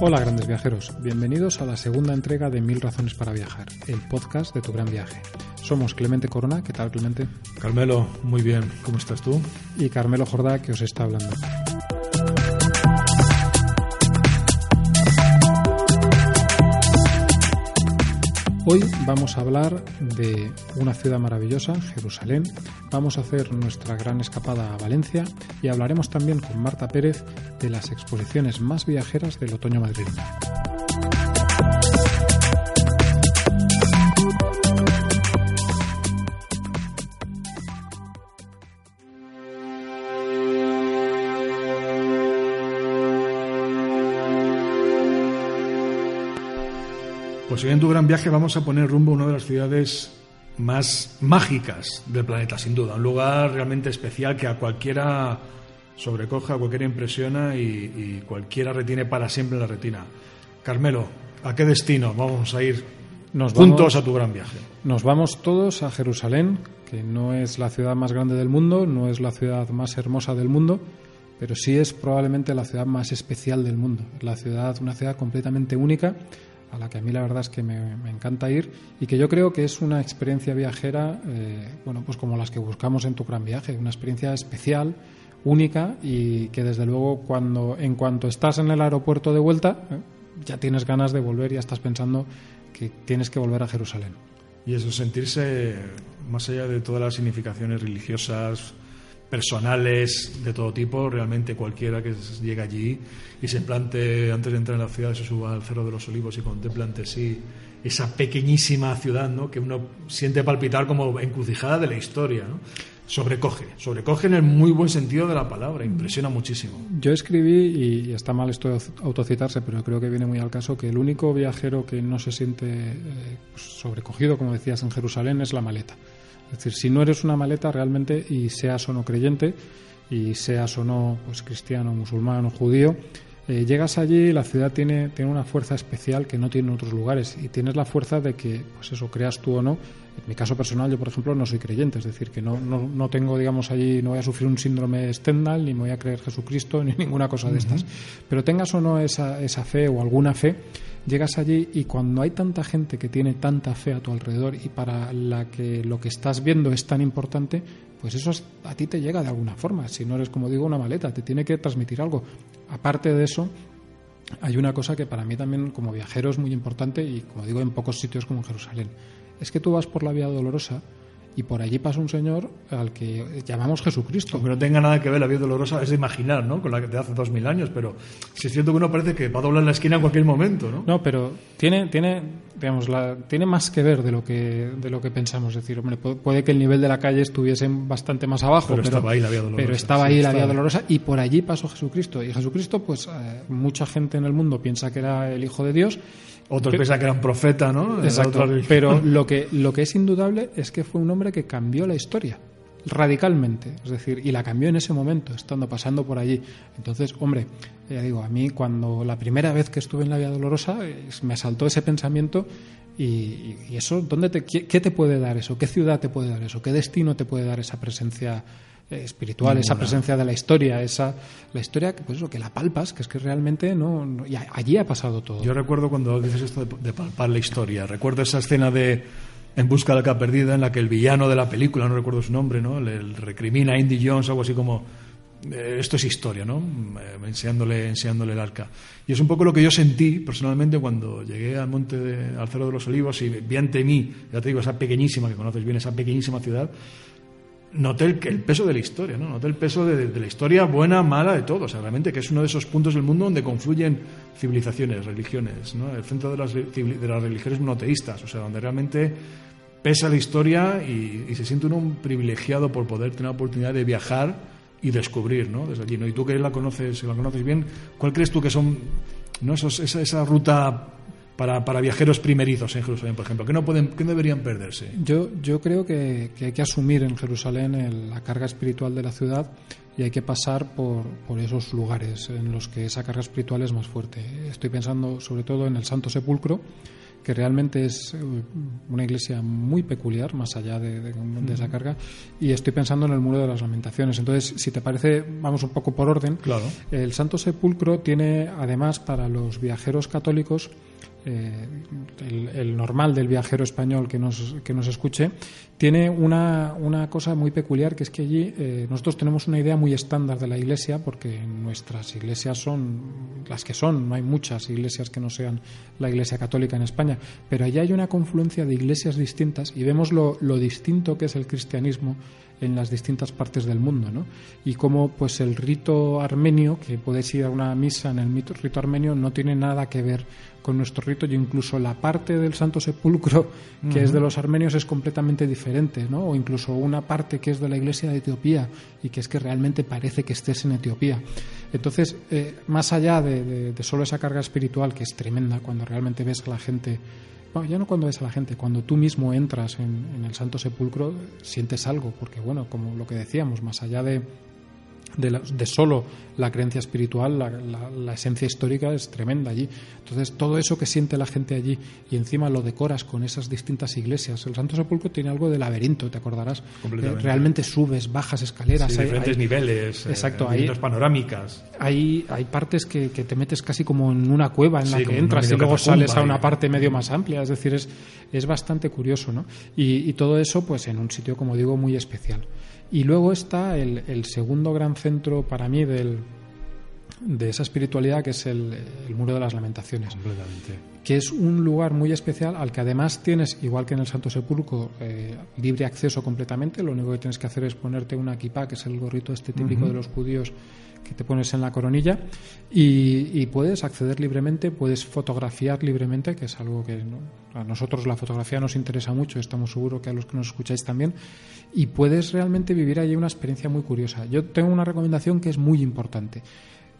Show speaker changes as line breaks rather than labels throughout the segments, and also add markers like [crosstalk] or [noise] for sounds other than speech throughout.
Hola grandes viajeros, bienvenidos a la segunda entrega de Mil Razones para Viajar, el podcast de tu gran viaje. Somos Clemente Corona, ¿qué tal Clemente?
Carmelo, muy bien, ¿cómo estás tú?
Y Carmelo Jordá, que os está hablando. Hoy vamos a hablar de una ciudad maravillosa, Jerusalén. Vamos a hacer nuestra gran escapada a Valencia y hablaremos también con Marta Pérez de las exposiciones más viajeras del otoño madrileño.
Hoy en tu gran viaje vamos a poner rumbo a una de las ciudades más mágicas del planeta, sin duda. Un lugar realmente especial que a cualquiera sobrecoja, a cualquiera impresiona y, cualquiera retiene para siempre en la retina. Carmelo, ¿a qué destino vamos a ir
Nos
juntos
vamos-
a tu gran viaje?
Nos vamos todos a Jerusalén, que no es la ciudad más grande del mundo, no es la ciudad más hermosa del mundo, pero sí es probablemente la ciudad más especial del mundo. La ciudad, una ciudad completamente única, a la que a mí la verdad es que me, encanta ir y que yo creo que es una experiencia viajera, eh, bueno, pues como las que buscamos en tu gran viaje, una experiencia especial, única y que desde luego cuando, en cuanto estás en el aeropuerto de vuelta, eh, ya tienes ganas de volver y ya estás pensando que tienes que volver a Jerusalén.
Y eso, sentirse más allá de todas las significaciones religiosas, personales, de todo tipo, realmente cualquiera que llegue allí y se plante antes de entrar en la ciudad, se suba al Cerro de los Olivos y contemple ante sí esa pequeñísima ciudad, ¿no? Que uno siente palpitar como encrucijada de la historia, ¿no? Sobrecoge, sobrecoge en el muy buen sentido de la palabra, impresiona muchísimo.
Yo escribí, y está mal esto de autocitarse, pero creo que viene muy al caso, que el único viajero que no se siente eh, sobrecogido, como decías, en Jerusalén es la maleta. Es decir, si no eres una maleta realmente, y seas o no creyente, y seas o no pues, cristiano, musulmán o judío, eh, llegas allí y la ciudad tiene, tiene una fuerza especial que no tiene en otros lugares. Y tienes la fuerza de que, pues eso, creas tú o no. En mi caso personal, yo por ejemplo no soy creyente, es decir, que no, no, no tengo, digamos, allí, no voy a sufrir un síndrome Stendhal, ni me voy a creer Jesucristo, [laughs] ni ninguna cosa de estas. Pero tengas o no esa, esa fe o alguna fe, llegas allí y cuando hay tanta gente que tiene tanta fe a tu alrededor y para la que lo que estás viendo es tan importante, pues eso es- a ti te llega de alguna forma. Si no eres, como digo, una maleta, te tiene que transmitir algo. Aparte de eso, hay una cosa que para mí también como viajero es muy importante y como digo en pocos sitios como Jerusalén. Es que tú vas por la Vía Dolorosa y por allí pasa un señor al que llamamos Jesucristo.
Aunque no tenga nada que ver la vida dolorosa, es de imaginar, ¿no? Con la que te hace dos mil años, pero sí es cierto que uno parece que va a doblar la esquina en cualquier momento, ¿no?
No, pero tiene, tiene, digamos, la, tiene más que ver de lo que, de lo que pensamos. Es decir, hombre, pu- puede que el nivel de la calle estuviese bastante más abajo,
Pero estaba ahí la Vía Dolorosa,
pero estaba
sí,
ahí la
estaba
Vía. Dolorosa y por allí pasó Jesucristo. Y Jesucristo, pues eh, mucha gente en el mundo piensa que era el Hijo de Dios.
Otros
Pe-
piensan que era un profeta, ¿no?
Exacto. Pero [laughs] lo que, lo que es indudable es que fue un hombre que cambió la historia radicalmente, es decir, y la cambió en ese momento, estando pasando por allí. Entonces, hombre, ya digo, a mí cuando la primera vez que estuve en la Vía Dolorosa me asaltó ese pensamiento y eso, ¿dónde te, qué, qué te puede dar eso? ¿Qué ciudad te puede dar eso? ¿Qué destino te puede dar esa presencia eh, espiritual, esa presencia de la historia, esa la historia que pues eso, que la palpas, que es que realmente no, no- y allí ha pasado todo.
Yo recuerdo cuando dices esto de, de palpar la historia, recuerdo esa escena de En busca de la arca perdida en la que el villano de la película, no recuerdo su nombre, ¿no? Le, le recrimina a Indy Jones algo así como eh, esto es historia, ¿no? Eh, enseñándole, enseñándole el arca. Y es un poco lo que yo sentí personalmente cuando llegué al monte de, al Cerro de los Olivos y vi ante mí, ya te digo, esa pequeñísima, que conoces bien, esa pequeñísima ciudad, noté el, peso de la historia, ¿no? Noté el peso de, la historia buena, mala, de todo. O sea, realmente que es uno de esos puntos del mundo donde confluyen civilizaciones, religiones, ¿no? El centro de las, de las religiones monoteístas, o sea, donde realmente pesa la historia y, se siente uno un privilegiado por poder tener la oportunidad de viajar y descubrir, ¿no? Desde allí, ¿no? Y tú que la conoces, la conoces bien, ¿cuál crees tú que son, no, Esos, esa, esa ruta para, para, viajeros primerizos en Jerusalén, por ejemplo? ¿Qué no, pueden, qué deberían perderse?
Yo, yo creo que, que hay que asumir en Jerusalén la carga espiritual de la ciudad y hay que pasar por, por, esos lugares en los que esa carga espiritual es más fuerte. Estoy pensando sobre todo en el Santo Sepulcro, que realmente es eh, una iglesia muy peculiar, más allá de, esa carga, y estoy pensando en el Muro de las Lamentaciones. Entonces, si te parece, vamos un poco por orden.
Claro.
El Santo Sepulcro tiene, además, para los viajeros católicos, eh, el, normal del viajero español que nos, que nos escuche, tiene una, una cosa muy peculiar, que es que allí eh, nosotros tenemos una idea muy estándar de la iglesia, porque nuestras iglesias son las que son, no hay muchas iglesias que no sean la iglesia católica en España, pero allí hay una confluencia de iglesias distintas y vemos lo, lo distinto que es el cristianismo en las distintas partes del mundo, ¿no? Y cómo pues el rito armenio, que puedes ir a una misa en el rito armenio, no tiene nada que ver con nuestro rito y incluso la parte del Santo Sepulcro que es de los armenios es completamente diferente, ¿no? O incluso una parte que es de la Iglesia de Etiopía y que es que realmente parece que estés en Etiopía. Entonces, eh, más allá de, de solo esa carga espiritual que es tremenda cuando realmente ves a la gente ya no cuando ves a la gente, cuando tú mismo entras en, el Santo Sepulcro, sientes algo, porque bueno, como lo que decíamos, más allá de, de, solo la creencia espiritual, la, esencia histórica es tremenda allí. Entonces, todo eso que siente la gente allí y encima lo decoras con esas distintas iglesias. El Santo Sepulcro tiene algo de laberinto, te acordarás. realmente subes, bajas escaleras.
hay, diferentes niveles.
Eh, exacto,
hay panorámicas.
Hay, hay partes que, te metes casi como en una cueva en la que entras y luego sales a una parte medio más amplia. Es decir, es, es bastante curioso, ¿no? Y, y todo eso, pues en un sitio, como digo, muy especial. Y luego está el, segundo gran centro para mí del, de esa espiritualidad que es el, Muro de las Lamentaciones. Que es un lugar muy especial al que además tienes, igual que en el Santo Sepulcro, eh, libre acceso completamente. Lo único que tienes que hacer es ponerte una kippah, que es el gorrito este típico de los judíos que te pones en la coronilla y, puedes acceder libremente, puedes fotografiar libremente, que es algo que a nosotros la fotografía nos interesa mucho, estamos seguros que a los que nos escucháis también, y puedes realmente vivir allí una experiencia muy curiosa. Yo tengo una recomendación que es muy importante.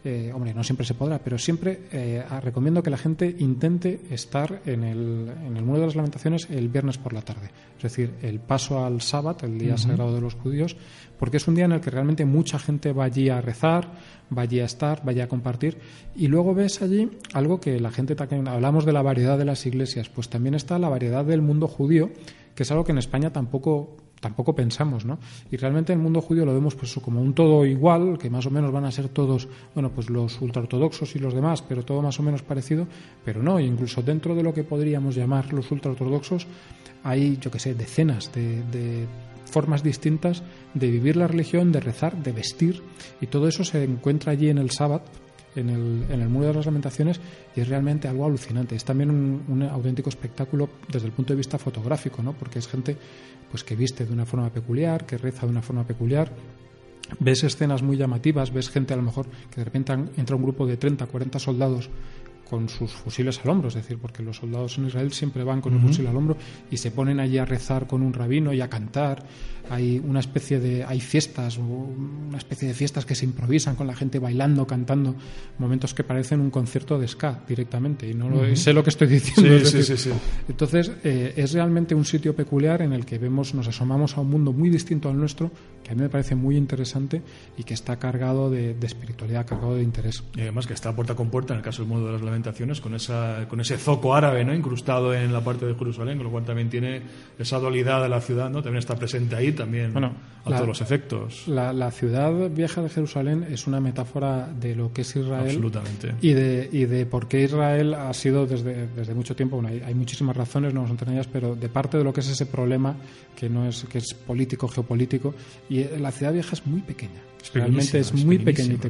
Eh, hombre, no siempre se podrá, pero siempre eh, recomiendo que la gente intente estar en el, en el Muro de las Lamentaciones el viernes por la tarde. Es decir, el paso al sábado, el día sagrado de los judíos, porque es un día en el que realmente mucha gente va allí a rezar, va allí a estar, va allí a compartir. Y luego ves allí algo que la gente también. Hablamos de la variedad de las iglesias, pues también está la variedad del mundo judío, que es algo que en España tampoco tampoco pensamos, ¿no? Y realmente en el mundo judío lo vemos pues como un todo igual, que más o menos van a ser todos, bueno, pues los ultraortodoxos y los demás, pero todo más o menos parecido, pero no, incluso dentro de lo que podríamos llamar los ultraortodoxos hay, yo que sé, decenas de, formas distintas de vivir la religión, de rezar, de vestir, y todo eso se encuentra allí en el sábado, en el, en el Muro de las Lamentaciones y es realmente algo alucinante. Es también un, un, auténtico espectáculo desde el punto de vista fotográfico, ¿no? porque es gente pues que viste de una forma peculiar, que reza de una forma peculiar. Ves escenas muy llamativas, ves gente a lo mejor que de repente entra un grupo de 30, 40 soldados con sus fusiles al hombro, es decir, porque los soldados en Israel siempre van con el fusil al hombro y se ponen allí a rezar con un rabino y a cantar. Hay una especie de hay fiestas, una especie de fiestas que se improvisan con la gente bailando, cantando, momentos que parecen un concierto de ska directamente y no sé lo que estoy diciendo.
Sí, sí, sí,
entonces eh, es realmente un sitio peculiar en el que vemos, nos asomamos a un mundo muy distinto al nuestro, que a mí me parece muy interesante y que está cargado de, espiritualidad, cargado de interés.
Y además que está puerta con puerta en el caso del mundo de las con, esa, con ese zoco árabe ¿no? incrustado en la parte de Jerusalén, con lo cual también tiene esa dualidad de la ciudad, ¿no? también está presente ahí también bueno, a todos los efectos.
La, ciudad vieja de Jerusalén es una metáfora de lo que es Israel
Absolutamente.
Y, de, y de por qué Israel ha sido desde, desde mucho tiempo, hay, hay, muchísimas razones, no vamos a entrar en ellas, pero de parte de lo que es ese problema que, no es, que es político, geopolítico, y la ciudad vieja es muy pequeña. Realmente es muy pequeñito.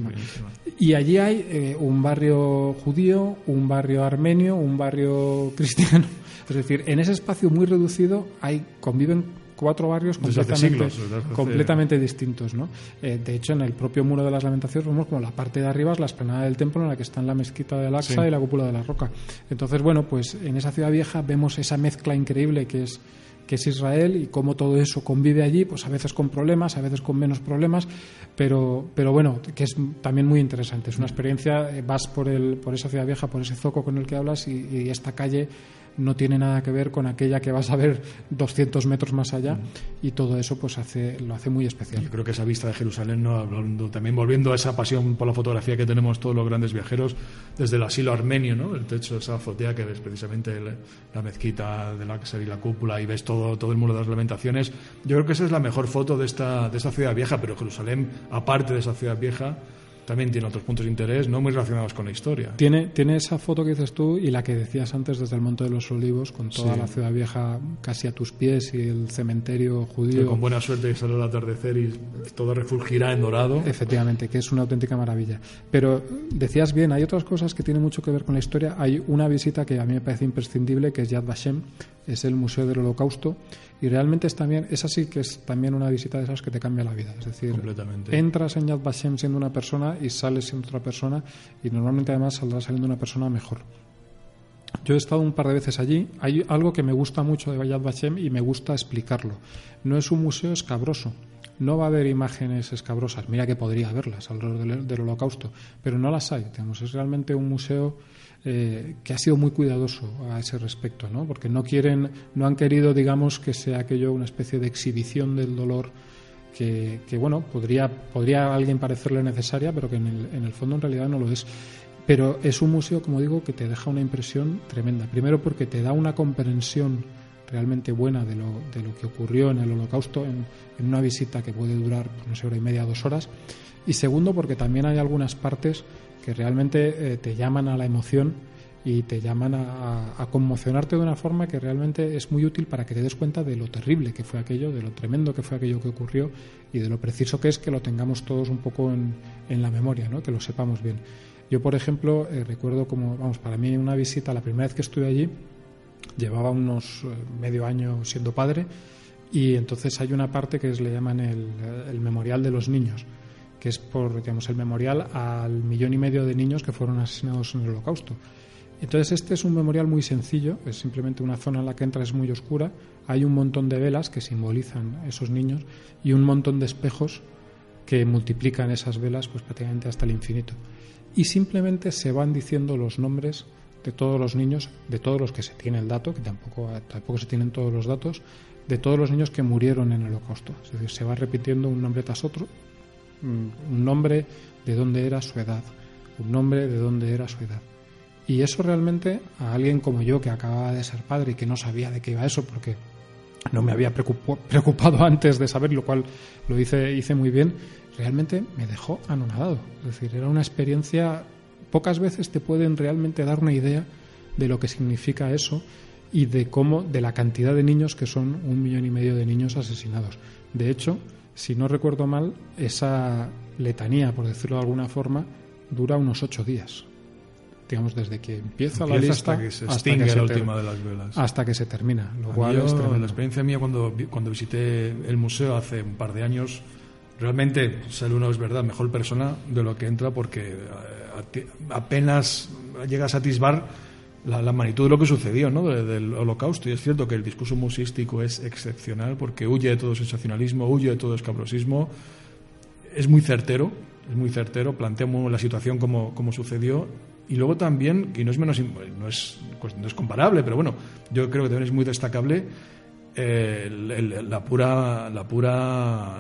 Y allí hay eh, un barrio judío, un barrio armenio, un barrio [laughs] cristiano. Es decir, en ese espacio muy reducido hay conviven cuatro barrios completamente, completamente distintos. ¿no? Eh, de hecho, en el propio Muro de las Lamentaciones vemos como la parte de arriba es la esplanada del templo en la que están la mezquita del Aqsa y la cúpula de la Roca. Entonces, bueno, pues en esa ciudad vieja vemos esa mezcla increíble que es que es Israel y cómo todo eso convive allí, pues a veces con problemas, a veces con menos problemas, pero, pero bueno, que es también muy interesante. Es una experiencia, eh, vas por, el, por esa ciudad vieja, por ese zoco con el que hablas y esta calle no tiene nada que ver con aquella que vas a ver 200 metros más allá y todo eso pues hace, lo hace muy especial.
Yo creo que esa vista de Jerusalén, ¿no? Hablando, también volviendo a esa pasión por la fotografía que tenemos todos los grandes viajeros, desde el asilo armenio, ¿no? el techo de esa azotea que ves precisamente la mezquita del Aqsa y la cúpula y ves todo, todo el muro de las lamentaciones, yo creo que esa es la mejor foto de esta, de esta ciudad vieja, pero Jerusalén, aparte de esa ciudad vieja, también tiene otros puntos de interés no muy relacionados con la historia.
Tiene, tiene esa foto que dices tú y la que decías antes desde el Monte de los Olivos, con toda la ciudad vieja casi a tus pies y el cementerio judío.
con buena suerte sale el atardecer y todo refulgirá en dorado.
Efectivamente, que es una auténtica maravilla. Pero decías bien, hay otras cosas que tienen mucho que ver con la historia. Hay una visita que a mí me parece imprescindible, que es Yad Vashem, es el Museo del Holocausto y realmente es también es así que es también una visita de esas que te cambia la vida. Es decir entras en Yad Vashem siendo una persona y sales siendo otra persona y normalmente además saldrás saliendo una persona mejor. Yo he estado un par de veces allí. Hay algo que me gusta mucho de Yad Vashem y me gusta explicarlo. No es un museo escabroso no va a haber imágenes escabrosas. Mira que podría haberlas alrededor del, holocausto, pero no las hay. Tenemos, es realmente un museo eh, que ha sido muy cuidadoso a ese respecto, ¿no? porque no quieren, no han querido, digamos, que sea aquello una especie de exhibición del dolor que, bueno, podría, podría a alguien parecerle necesaria, pero que en el, en el fondo en realidad no lo es. Pero es un museo, como digo, que te deja una impresión tremenda. Primero porque te da una comprensión realmente buena de lo, de lo que ocurrió en el holocausto en, en una visita que puede durar, no sé, hora y media, dos horas. Y segundo porque también hay algunas partes que realmente eh, te llaman a la emoción y te llaman a, conmocionarte de una forma que realmente es muy útil para que te des cuenta de lo terrible que fue aquello, de lo tremendo que fue aquello que ocurrió y de lo preciso que es que lo tengamos todos un poco en, en la memoria, ¿no? que lo sepamos bien. Yo, por ejemplo, eh, recuerdo como, vamos, para mí una visita, la primera vez que estuve allí, llevaba unos eh, medio año siendo padre y entonces hay una parte que es, le llaman el memorial de los niños que es por digamos, el memorial al millón y medio de niños que fueron asesinados en el Holocausto. Entonces este es un memorial muy sencillo, es simplemente una zona en la que entra es muy oscura, hay un montón de velas que simbolizan esos niños y un montón de espejos que multiplican esas velas pues prácticamente hasta el infinito. Y simplemente se van diciendo los nombres de todos los niños, de todos los que se tiene el dato, que tampoco, tampoco se tienen todos los datos, de todos los niños que murieron en el holocausto. Es decir, se va repitiendo un nombre tras otro Mm, un nombre de dónde era su edad, un nombre de dónde era su edad. Y eso realmente a alguien como yo que acababa de ser padre y que no sabía de qué iba eso porque no me había preocupado [laughs] antes de saber, lo cual lo hice, hice muy bien, realmente me dejó anonadado. Es decir, era una experiencia, pocas veces te pueden realmente dar una idea de lo que significa eso y de cómo, de la cantidad de niños que son un millón y medio de niños asesinados. De hecho, si no recuerdo mal, esa letanía, por decirlo de alguna forma, dura unos ocho días. Digamos, desde que empieza, la lista
hasta que se extingue la última de las velas.
Hasta que se termina. Lo cual es
la experiencia mía cuando, cuando visité el museo hace un par de años, realmente sale uno, es verdad, mejor persona de lo que entra porque eh, apenas llegas a atisbar la, magnitud de lo que sucedió ¿no? del holocausto. Y es cierto que el discurso musístico es excepcional porque huye de todo sensacionalismo, huye de todo escabrosismo. Es muy certero, es muy certero, planteamos la situación como, como sucedió. Y luego también, y no es menos no es, pues no es comparable, pero bueno, yo creo que también es muy destacable eh, la pura la pura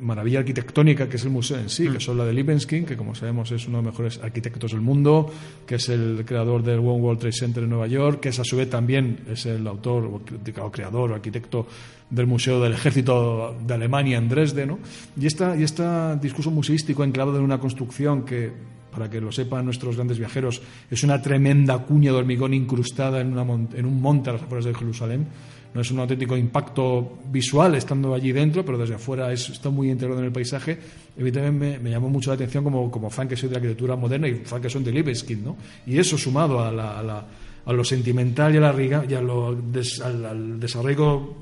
maravilla arquitectónica que es el museo en sí, que mm. son la de Libeskind, que como sabemos es uno de los mejores arquitectos del mundo, que es el creador del One World Trade Center en Nueva York, que es a su vez también es el autor o creador o arquitecto del Museo del Ejército de Alemania en Dresde. ¿no? Y, esta, y este discurso museístico enclavado en una construcción que para que lo sepan nuestros grandes viajeros, es una tremenda cuña de hormigón incrustada en, una, en un monte a las afueras de Jerusalén no es un auténtico impacto visual estando allí dentro, pero desde afuera es, está muy integrado en el paisaje. Evidentemente me, llamó mucho la atención como, como fan que soy de la arquitectura moderna y fan que son de Libeskind, ¿no? Y eso sumado a, la, a, lo sentimental y, a la, y a lo al, desarrollo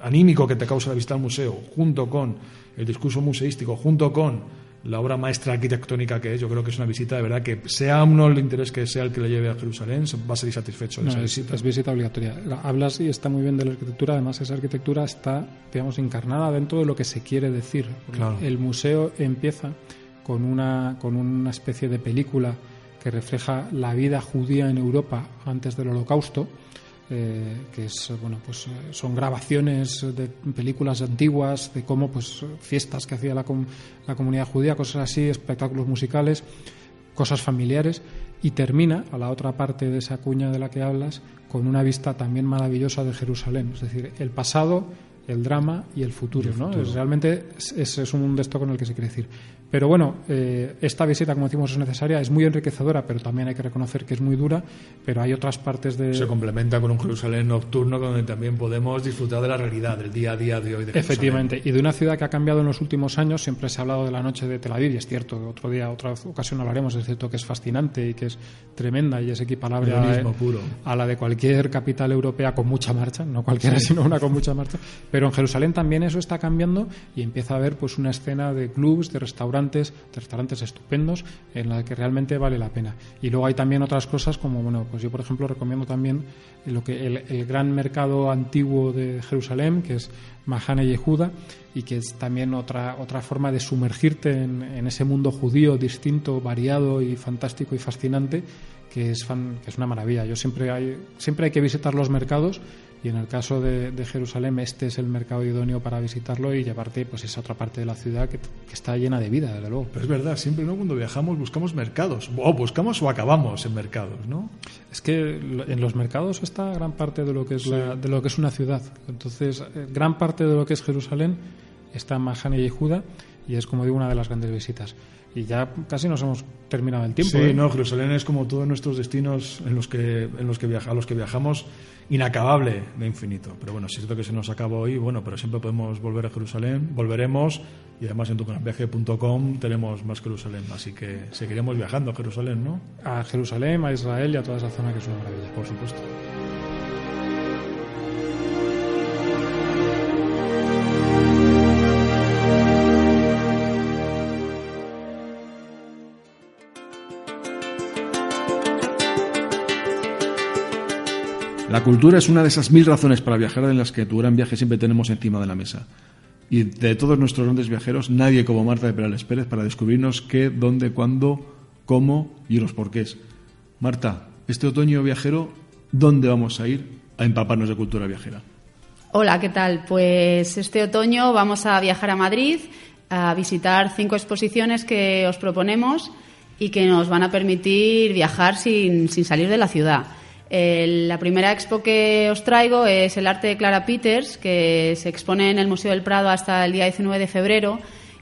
anímico que te causa la visita al museo, junto con el discurso museístico, junto con la obra maestra arquitectónica que es, yo creo que es una visita de verdad que sea uno el interés que sea el que le lleve a Jerusalén, va a ser satisfecho de esa visita.
Es visita obligatoria. Hablas y está muy bien de la arquitectura, además esa arquitectura está, digamos, encarnada dentro de lo que se quiere decir. El museo empieza con una, con una especie de película que refleja la vida judía en Europa antes del Holocausto eh, que es bueno pues eh, son grabaciones de películas antiguas de cómo pues fiestas que hacía la, la comunidad judía cosas así espectáculos musicales cosas familiares y termina a la otra parte de esa cuña de la que hablas con una vista también maravillosa de Jerusalén es decir el pasado el drama y el futuro, ¿no? realmente es, es, un de esto con el que se quiere decir. Pero bueno, eh, esta visita, como decimos, es necesaria, es muy enriquecedora, pero también hay que reconocer que es muy dura, pero hay otras partes de...
Se complementa con un Jerusalén nocturno donde también podemos disfrutar de la realidad, del día a día de hoy. De
Efectivamente, y de una ciudad que ha cambiado en los últimos años, siempre se ha hablado de la noche de Tel Aviv, y es cierto, otro día, otra ocasión hablaremos, es cierto que es fascinante y que es tremenda y es equiparable a, a la de cualquier capital europea con mucha marcha, no cualquiera, sino una con mucha marcha, pero en Jerusalén también eso está cambiando y empieza a haber pues una escena de clubs, de restaurantes, de restaurantes estupendos en la que realmente vale la pena. Y luego hay también otras cosas como, bueno, pues yo por ejemplo recomiendo también lo que el, gran mercado antiguo de Jerusalén, que es Mahane Yehuda, y que es también otra, otra forma de sumergirte en, ese mundo judío distinto, variado y fantástico y fascinante que es, que es una maravilla. Yo siempre hay, siempre hay que visitar los mercados y en el caso de, Jerusalén este es el mercado idóneo para visitarlo y llevarte pues esa otra parte de la ciudad que, está llena de vida, desde luego.
Pero es verdad, siempre ¿no? cuando viajamos buscamos mercados, o buscamos o acabamos en mercados, ¿no?
Es que en los mercados está gran parte de lo que es, de lo que es una ciudad. Entonces, eh, gran parte de lo que es Jerusalén está en Mahane y Judá y es, como digo, una de las grandes visitas y ya casi nos hemos terminado el tiempo.
Sí, ¿eh? no, Jerusalén es como todos nuestros destinos en los que, en los que viaja, a los que viajamos, inacabable de infinito. Pero bueno, si es cierto que se nos acaba hoy, bueno, pero siempre podemos volver a Jerusalén, volveremos y además en tucanviaje.com tenemos más Jerusalén, así que seguiremos viajando a Jerusalén, ¿no?
A Jerusalén, a Israel y a toda esa zona que es una maravilla, por supuesto.
La cultura es una de esas mil razones para viajar en las que tu gran viaje siempre tenemos encima de la mesa. Y de todos nuestros grandes viajeros, nadie como Marta de Perales Pérez para descubrirnos qué, dónde, cuándo, cómo y los porqués. Marta, este otoño viajero, ¿dónde vamos a ir a empaparnos de cultura viajera?
Hola, ¿qué tal? Pues este otoño vamos a viajar a Madrid a visitar cinco exposiciones que os proponemos y que nos van a permitir viajar sin, sin salir de la ciudad la primera expo que os traigo es el arte de Clara Peters, que se expone en el Museo del Prado hasta el día 19 de febrero.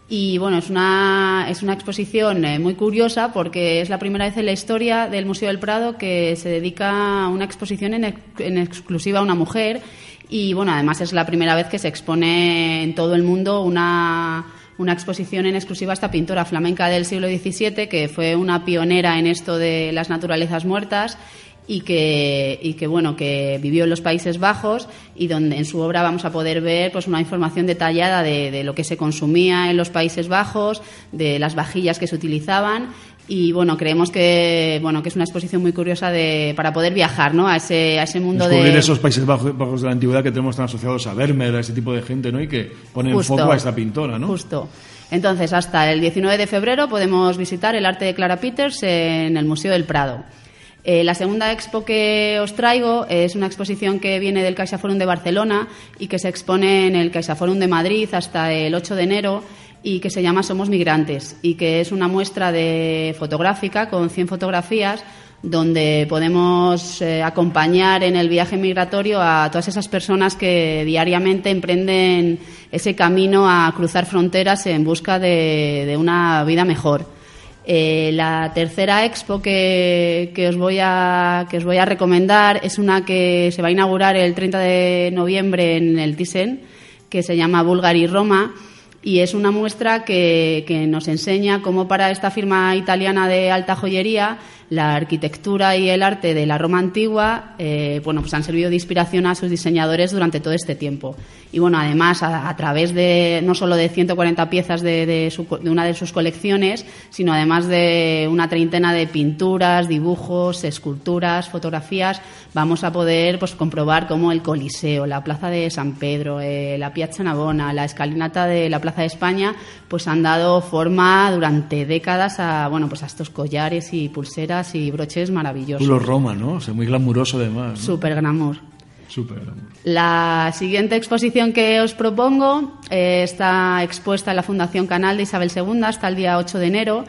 Y bueno, es una, es una exposición eh, muy curiosa porque es la primera vez en la historia del Museo del Prado que se dedica a una exposición en, en exclusiva a una mujer. Y bueno, además es la primera vez que se expone en todo el mundo una, una exposición en exclusiva a esta pintora flamenca del siglo XVII, que fue una pionera en esto de las naturalezas muertas y que, y que bueno que vivió en los Países Bajos y donde en su obra vamos a poder ver pues una información detallada de, de, lo que se consumía en los Países Bajos de las vajillas que se utilizaban y bueno creemos que bueno que es una exposición muy curiosa de para poder viajar ¿no? a ese a ese mundo
Descubrir de esos Países Bajos, de la antigüedad que tenemos tan asociados a Vermeer a ese tipo de gente ¿no? y que ponen en foco a esta pintora ¿no?
justo entonces hasta el 19 de febrero podemos visitar el arte de Clara Peters en el Museo del Prado eh, la segunda expo que os traigo es una exposición que viene del CaixaForum de Barcelona y que se expone en el CaixaForum de Madrid hasta el 8 de enero y que se llama Somos Migrantes y que es una muestra de fotográfica con 100 fotografías donde podemos eh, acompañar en el viaje migratorio a todas esas personas que diariamente emprenden ese camino a cruzar fronteras en busca de una vida mejor. Eh, la tercera expo que, os voy a, que os voy a recomendar es una que se va a inaugurar el 30 de noviembre en el Thyssen, que se llama Bulgari Roma, y es una muestra que, nos enseña cómo para esta firma italiana de alta joyería la arquitectura y el arte de la Roma antigua, eh, bueno, pues han servido de inspiración a sus diseñadores durante todo este tiempo. Y bueno, además, a, través de no solo de 140 piezas de, de, una de sus colecciones, sino además de una treintena de pinturas, dibujos, esculturas, fotografías, vamos a poder pues comprobar cómo el Coliseo, la Plaza de San Pedro, eh, la Piazza Navona, la escalinata de la Plaza de España, pues han dado forma durante décadas a bueno pues a estos collares y pulseras y broches maravillosos.
Puro Roma, ¿no? O sea, muy glamuroso además.
¿no? Súper glamour. La siguiente exposición que os propongo eh, está expuesta en la Fundación Canal de Isabel II hasta el día 8 de enero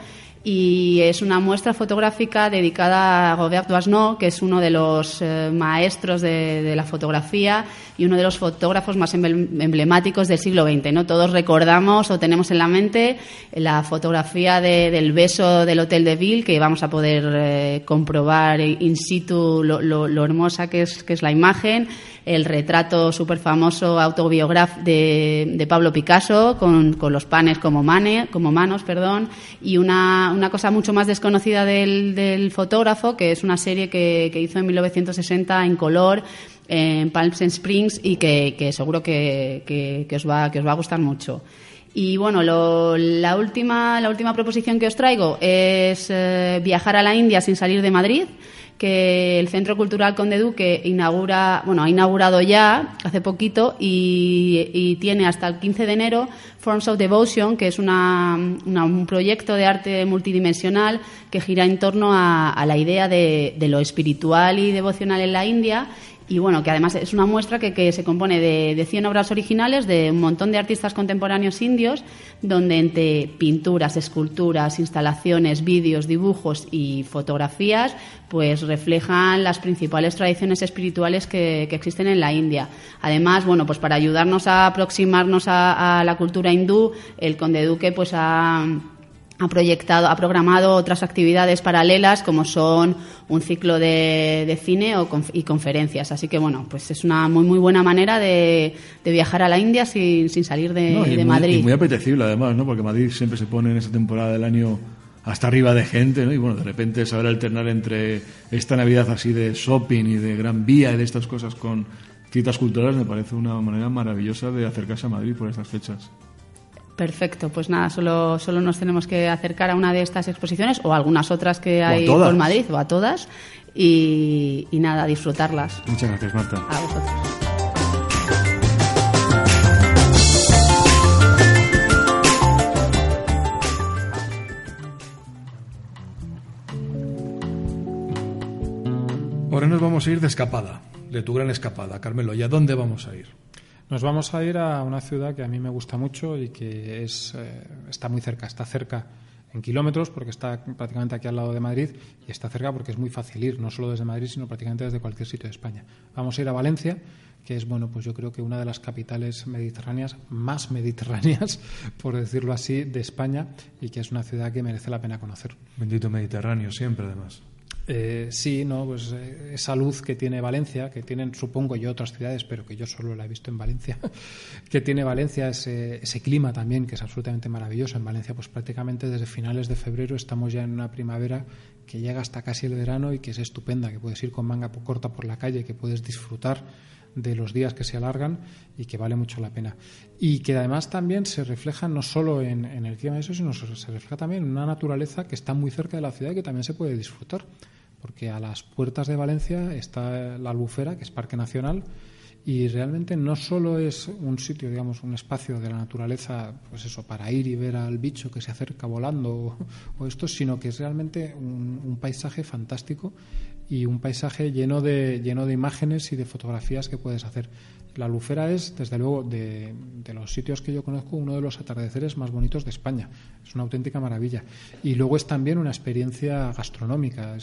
y es una muestra fotográfica dedicada a Robert Doisneau, que es uno de los eh, maestros de, la fotografía y uno de los fotógrafos más emblemáticos del siglo XX. ¿no? Todos recordamos o tenemos en la mente la fotografía del beso del Hotel de Ville, que vamos a poder eh, comprobar in situ lo, hermosa que es, que es la imagen el retrato súper famoso autobiográfico de, Pablo Picasso con, los panes como, mane, como manos, perdón, y una, una cosa mucho más desconocida del, fotógrafo, que es una serie que, hizo en 1960 en color en Palm Springs y que, seguro que, os va, que os va a gustar mucho. Y bueno, la, última, la última proposición que os traigo es eh, viajar a la India sin salir de Madrid que el Centro Cultural Conde Duque inaugura, bueno, ha inaugurado ya hace poquito y, tiene hasta el 15 de enero Forms of Devotion, que es un proyecto de arte multidimensional que gira en torno a, la idea de, de, lo espiritual y devocional en la India y bueno, que además es una muestra que, se compone de, de, 100 obras originales de un montón de artistas contemporáneos indios, donde entre pinturas, esculturas, instalaciones, vídeos, dibujos y fotografías, pues reflejan las principales tradiciones espirituales que, existen en la India. Además, bueno, pues para ayudarnos a aproximarnos a, a la cultura hindú, el Conde Duque pues ha ha proyectado, ha programado otras actividades paralelas como son un ciclo de, cine o, y conferencias. Así que bueno, pues es una muy muy buena manera de, viajar a la India sin, salir de, Madrid.
Y muy apetecible además, ¿no? Porque Madrid siempre se pone en esa temporada del año hasta arriba de gente, ¿no? Y bueno, de repente saber alternar entre esta Navidad así de shopping y de Gran Vía y de estas cosas con citas culturales me parece una manera maravillosa de acercarse a Madrid por estas fechas.
Perfecto, pues nada, solo, solo nos tenemos que acercar a una de estas exposiciones o a algunas otras que hay por Madrid o a todas y, y nada, disfrutarlas.
Muchas gracias, Marta.
A vosotros.
Ahora nos vamos a ir de escapada, de tu gran escapada. Carmelo, ¿y a dónde vamos a ir?
Nos vamos a ir a una ciudad que a mí me gusta mucho y que es, eh, está muy cerca, está cerca en kilómetros porque está prácticamente aquí al lado de Madrid y está cerca porque es muy fácil ir, no solo desde Madrid, sino prácticamente desde cualquier sitio de España. Vamos a ir a Valencia, que es, bueno, pues yo creo que una de las capitales mediterráneas, más [laughs] mediterráneas, por decirlo así, de España y que es una ciudad que merece la pena conocer.
Bendito Mediterráneo, siempre además.
Eh, sí, no, pues eh, esa luz que tiene Valencia, que tienen, supongo yo, otras ciudades, pero que yo solo la he visto en Valencia, [laughs] que tiene Valencia, ese, ese clima también, que es absolutamente maravilloso. En Valencia, pues prácticamente desde finales de febrero estamos ya en una primavera que llega hasta casi el verano y que es estupenda, que puedes ir con manga corta por la calle, que puedes disfrutar de los días que se alargan y que vale mucho la pena. Y que además también se refleja no solo en, el clima de eso, sino se refleja también en una naturaleza que está muy cerca de la ciudad y que también se puede disfrutar porque a las puertas de Valencia está la Albufera, que es Parque Nacional, y realmente no solo es un sitio, digamos, un espacio de la naturaleza, pues eso, para ir y ver al bicho que se acerca volando o, esto, sino que es realmente un, paisaje fantástico y un paisaje lleno de, lleno de imágenes y de fotografías que puedes hacer. La Albufera es, desde luego, de, de, los sitios que yo conozco, uno de los atardeceres más bonitos de España. Es una auténtica maravilla. Y luego es también una experiencia gastronómica.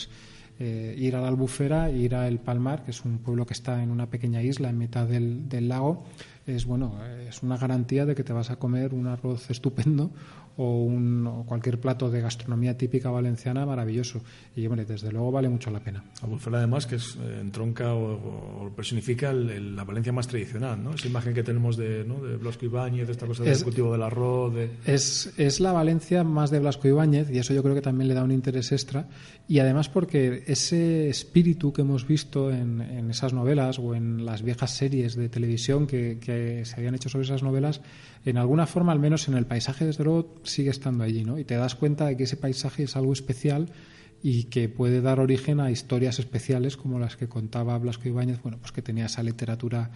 Eh, ir a la Albufera, ir a El Palmar, que es un pueblo que está en una pequeña isla en mitad del, lago, es bueno, es una garantía de que te vas a comer un arroz estupendo o, un, cualquier plato de gastronomía típica valenciana maravilloso. Y, hombre, desde luego vale mucho la pena.
Albufera, además, que es, eh, entronca o, personifica la Valencia más tradicional, ¿no? Esa imagen que tenemos de, ¿no? de Blasco Ibáñez, de esta cosa del cultivo del arroz. De...
Es, es la Valencia más de Blasco Ibáñez y eso yo creo que también le da un interés extra. Y además porque ese espíritu que hemos visto en, en esas novelas o en las viejas series de televisión que, que se habían hecho sobre esas novelas, en alguna forma, al menos en el paisaje, desde luego, sigue estando allí, ¿no? Y te das cuenta de que ese paisaje es algo especial y que puede dar origen a historias especiales como las que contaba Blasco Ibáñez, bueno, pues que tenía esa literatura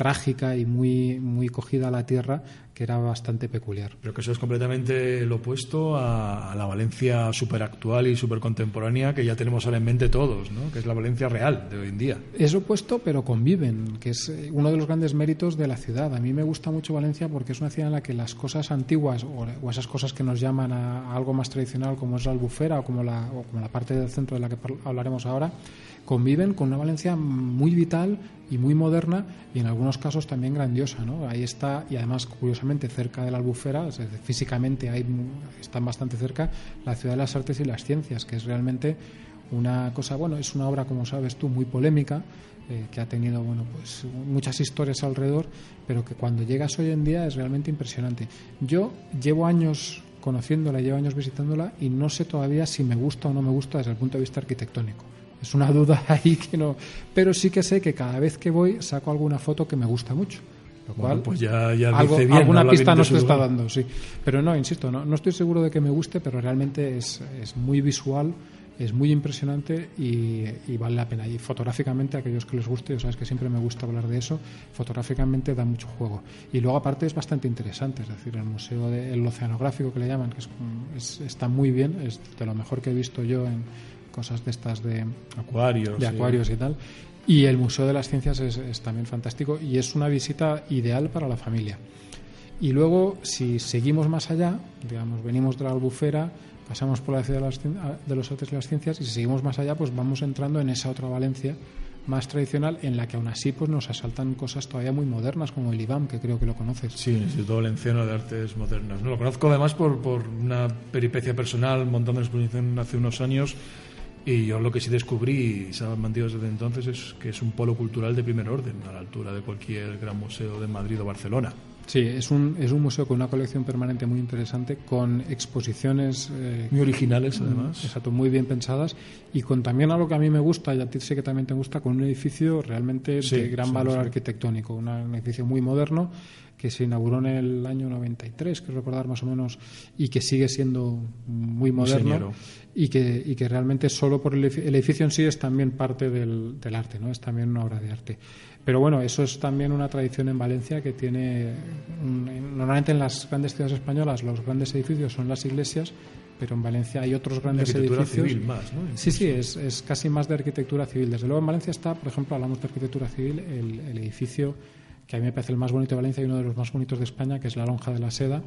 trágica y muy, muy cogida a la tierra que era bastante peculiar.
Pero que eso es completamente lo opuesto a, la Valencia superactual y supercontemporánea que ya tenemos ahora en mente todos, ¿no? que es la Valencia real de hoy en día.
Es opuesto, pero conviven, que es eh, uno de los grandes méritos de la ciudad. A mí me gusta mucho Valencia porque es una ciudad en la que las cosas antiguas o, esas cosas que nos llaman a, algo más tradicional como es la albufera o como la, o como la parte del centro de la que hablaremos ahora, conviven con una Valencia muy vital y muy moderna y en algunos casos también grandiosa. ¿no? Ahí está, y además, curiosamente, cerca de la albufera, físicamente están bastante cerca, la ciudad de las artes y las ciencias, que es realmente una cosa, bueno, es una obra, como sabes tú, muy polémica, eh, que ha tenido bueno, pues, muchas historias alrededor, pero que cuando llegas hoy en día es realmente impresionante. Yo llevo años conociéndola, llevo años visitándola y no sé todavía si me gusta o no me gusta desde el punto de vista arquitectónico. Es una duda [laughs] ahí que no. Pero sí que sé que cada vez que voy saco alguna foto que me gusta mucho. Lo cual,
pues ya, ya dice bien,
alguna pista nos está dando, sí. Pero no, insisto, no, no estoy seguro de que me guste, pero realmente es, es muy visual, es muy impresionante y, vale la pena. Y fotográficamente, a aquellos que les guste, sabes que siempre me gusta hablar de eso, fotográficamente da mucho juego. Y luego, aparte, es bastante interesante, es decir, el Museo del Oceanográfico que le llaman, que es, está muy bien, es de lo mejor que he visto yo en cosas de estas de
acuarios,
de acuarios y tal. Y el Museo de las Ciencias es, también fantástico y es una visita ideal para la familia. Y luego, si seguimos más allá, digamos, venimos de la albufera, pasamos por la ciudad de, las, de los artes y las ciencias y si seguimos más allá, pues vamos entrando en esa otra Valencia más tradicional en la que aún así pues nos asaltan cosas todavía muy modernas como el IBAM que creo que lo conoces
sí el Instituto Valenciano de Artes Modernas no lo conozco además por, por una peripecia personal montando una exposición hace unos años y yo lo que sí descubrí, y se ha mantenido desde entonces, es que es un polo cultural de primer orden, a la altura de cualquier gran museo de Madrid o Barcelona.
Sí, es un, es un museo con una colección permanente muy interesante, con exposiciones...
Eh, muy originales, además.
Exacto, muy bien pensadas, y con también algo que a mí me gusta, y a ti sé que también te gusta, con un edificio realmente de gran valor arquitectónico, un edificio muy moderno, que se inauguró en el año 93, que recordar más o menos, y que sigue siendo muy moderno y que, y que realmente solo por el, edificio en sí es también parte del, del, arte, ¿no? es también una obra de arte. Pero bueno, eso es también una tradición en Valencia que tiene, normalmente en las grandes ciudades españolas los grandes edificios son las iglesias, pero en Valencia hay otros grandes
arquitectura
edificios.
Civil más, ¿no?
Sí, sí, es, es, casi más de arquitectura civil. Desde luego en Valencia está, por ejemplo, hablamos de arquitectura civil, el, el edificio que a mí me parece el más bonito de Valencia y uno de los más bonitos de España, que es la Lonja de la Seda,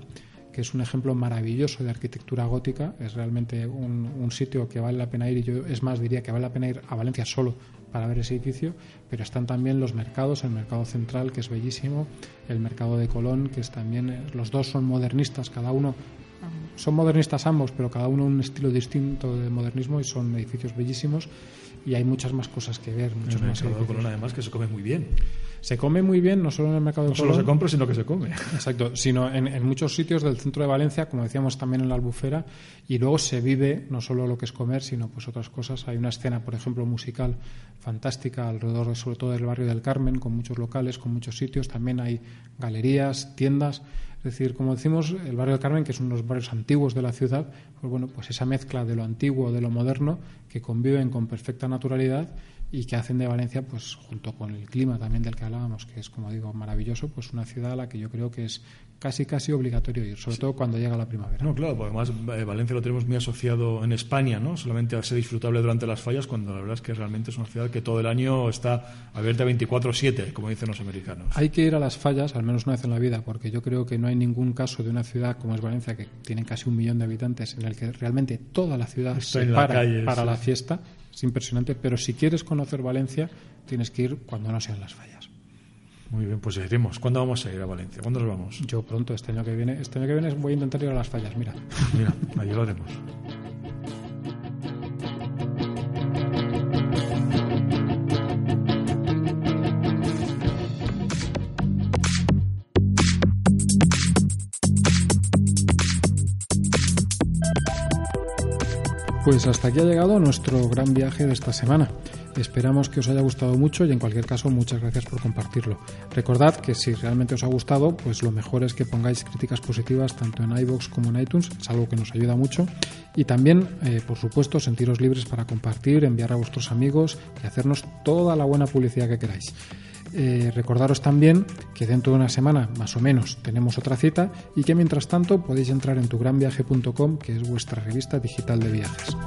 que es un ejemplo maravilloso de arquitectura gótica. Es realmente un, sitio que vale la pena ir y yo, es más, diría que vale la pena ir a Valencia solo para ver ese edificio, pero están también los mercados, el mercado central, que es bellísimo, el mercado de Colón, que es también, los dos son modernistas, cada uno, son modernistas ambos, pero cada uno un estilo distinto de modernismo y son edificios bellísimos y hay muchas más cosas que ver. Muchos
el
más
mercado de Colón, además, que se come muy bien.
Se come muy bien, no solo en el mercado
de
Colón.
No solo se compra, sino que se come. [laughs]
Exacto, sino en, muchos sitios del centro de Valencia, como decíamos también en la albufera, y luego se vive no solo lo que es comer, sino pues otras cosas. Hay una escena, por ejemplo, musical fantástica alrededor, sobre todo del barrio del Carmen, con muchos locales, con muchos sitios. También hay galerías, tiendas. Es decir, como decimos, el barrio del Carmen, que es uno de los barrios antiguos de la ciudad, pues bueno, pues esa mezcla de lo antiguo, de lo moderno, que conviven con perfecta naturalidad y que hacen de Valencia, pues junto con el clima también del que hablábamos, que es, como digo, maravilloso, pues una ciudad a la que yo creo que es casi casi obligatorio ir, sobre todo cuando llega la primavera.
No, claro, porque además eh, Valencia lo tenemos muy asociado en España, ¿no? Solamente a ser disfrutable durante las fallas, cuando la verdad es que realmente es una ciudad que todo el año está abierta 24/7, como dicen los americanos.
Hay que ir a las fallas, al menos una vez en la vida, porque yo creo que no hay ningún caso de una ciudad como es Valencia, que tiene casi un millón de habitantes, en el que realmente toda la ciudad se para para la fiesta es impresionante, pero si quieres conocer Valencia, tienes que ir cuando no sean las fallas.
Muy bien, pues iremos. ¿Cuándo vamos a ir a Valencia? ¿Cuándo nos vamos?
Yo pronto, este año que viene. Este año que viene voy a intentar ir a las fallas, mira.
Mira, allí lo haremos.
Pues hasta aquí ha llegado nuestro gran viaje de esta semana. Esperamos que os haya gustado mucho y en cualquier caso muchas gracias por compartirlo. Recordad que si realmente os ha gustado, pues lo mejor es que pongáis críticas positivas tanto en iVoox como en iTunes, es algo que nos ayuda mucho. Y también, eh, por supuesto, sentiros libres para compartir, enviar a vuestros amigos y hacernos toda la buena publicidad que queráis. Eh, recordaros también que dentro de una semana, más o menos, tenemos otra cita y que mientras tanto podéis entrar en tugranviaje.com, que es vuestra revista digital de viajes.